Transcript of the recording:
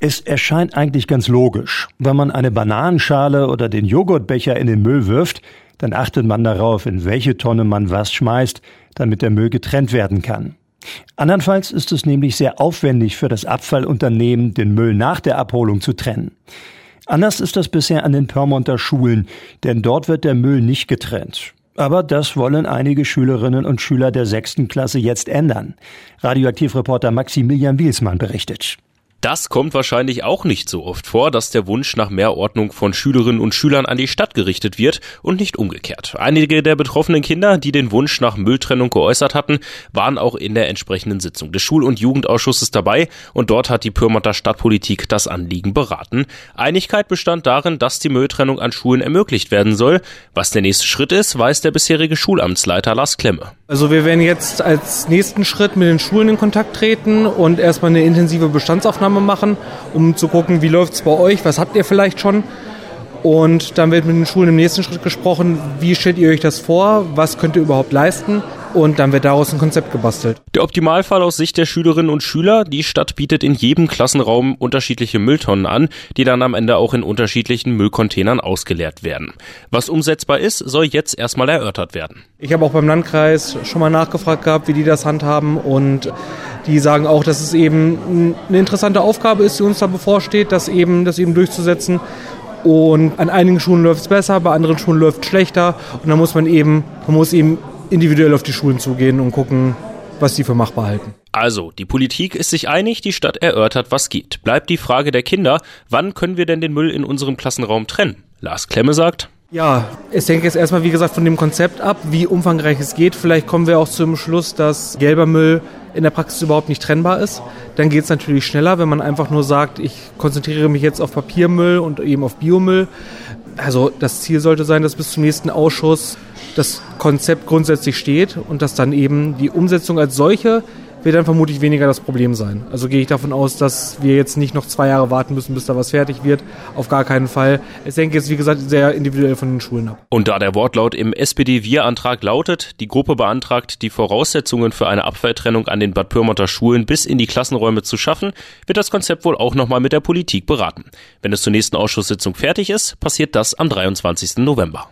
Es erscheint eigentlich ganz logisch. Wenn man eine Bananenschale oder den Joghurtbecher in den Müll wirft, dann achtet man darauf, in welche Tonne man was schmeißt, damit der Müll getrennt werden kann. Andernfalls ist es nämlich sehr aufwendig für das Abfallunternehmen, den Müll nach der Abholung zu trennen. Anders ist das bisher an den Pyrmonter Schulen, denn dort wird der Müll nicht getrennt. Aber das wollen einige Schülerinnen und Schüler der sechsten Klasse jetzt ändern. Radioaktivreporter Maximilian Wielsmann berichtet. Das kommt wahrscheinlich auch nicht so oft vor, dass der Wunsch nach mehr Ordnung von Schülerinnen und Schülern an die Stadt gerichtet wird und nicht umgekehrt. Einige der betroffenen Kinder, die den Wunsch nach Mülltrennung geäußert hatten, waren auch in der entsprechenden Sitzung des Schul- und Jugendausschusses dabei und dort hat die Pyrmonter Stadtpolitik das Anliegen beraten. Einigkeit bestand darin, dass die Mülltrennung an Schulen ermöglicht werden soll. Was der nächste Schritt ist, weiß der bisherige Schulamtsleiter Lars Klemme. Also wir werden jetzt als nächsten Schritt mit den Schulen in Kontakt treten und erstmal eine intensive Bestandsaufnahme machen, um zu gucken, wie läuft es bei euch, was habt ihr vielleicht schon. Und dann wird mit den Schulen im nächsten Schritt gesprochen, wie stellt ihr euch das vor, was könnt ihr überhaupt leisten und dann wird daraus ein Konzept gebastelt. Der Optimalfall aus Sicht der Schülerinnen und Schüler, die Stadt bietet in jedem Klassenraum unterschiedliche Mülltonnen an, die dann am Ende auch in unterschiedlichen Müllcontainern ausgeleert werden. Was umsetzbar ist, soll jetzt erstmal erörtert werden. Ich habe auch beim Landkreis schon mal nachgefragt gehabt, wie die das handhaben und die sagen auch, dass es eben eine interessante Aufgabe ist, die uns da bevorsteht, das eben, das eben durchzusetzen. Und an einigen Schulen läuft es besser, bei anderen Schulen läuft es schlechter. Und da muss man eben, man muss eben individuell auf die Schulen zugehen und gucken, was die für machbar halten. Also, die Politik ist sich einig, die Stadt erörtert, was geht. Bleibt die Frage der Kinder, wann können wir denn den Müll in unserem Klassenraum trennen? Lars Klemme sagt, ja, es hängt jetzt erstmal, wie gesagt, von dem Konzept ab, wie umfangreich es geht. Vielleicht kommen wir auch zum Schluss, dass gelber Müll in der Praxis überhaupt nicht trennbar ist. Dann geht es natürlich schneller, wenn man einfach nur sagt, ich konzentriere mich jetzt auf Papiermüll und eben auf Biomüll. Also das Ziel sollte sein, dass bis zum nächsten Ausschuss das Konzept grundsätzlich steht und dass dann eben die Umsetzung als solche wird dann vermutlich weniger das Problem sein. Also gehe ich davon aus, dass wir jetzt nicht noch zwei Jahre warten müssen, bis da was fertig wird. Auf gar keinen Fall. Es hängt jetzt, wie gesagt, sehr individuell von den Schulen ab. Und da der Wortlaut im SPD-Wir-Antrag lautet, die Gruppe beantragt, die Voraussetzungen für eine Abfalltrennung an den Bad Pyrmonter Schulen bis in die Klassenräume zu schaffen, wird das Konzept wohl auch nochmal mit der Politik beraten. Wenn es zur nächsten Ausschusssitzung fertig ist, passiert das am 23. November.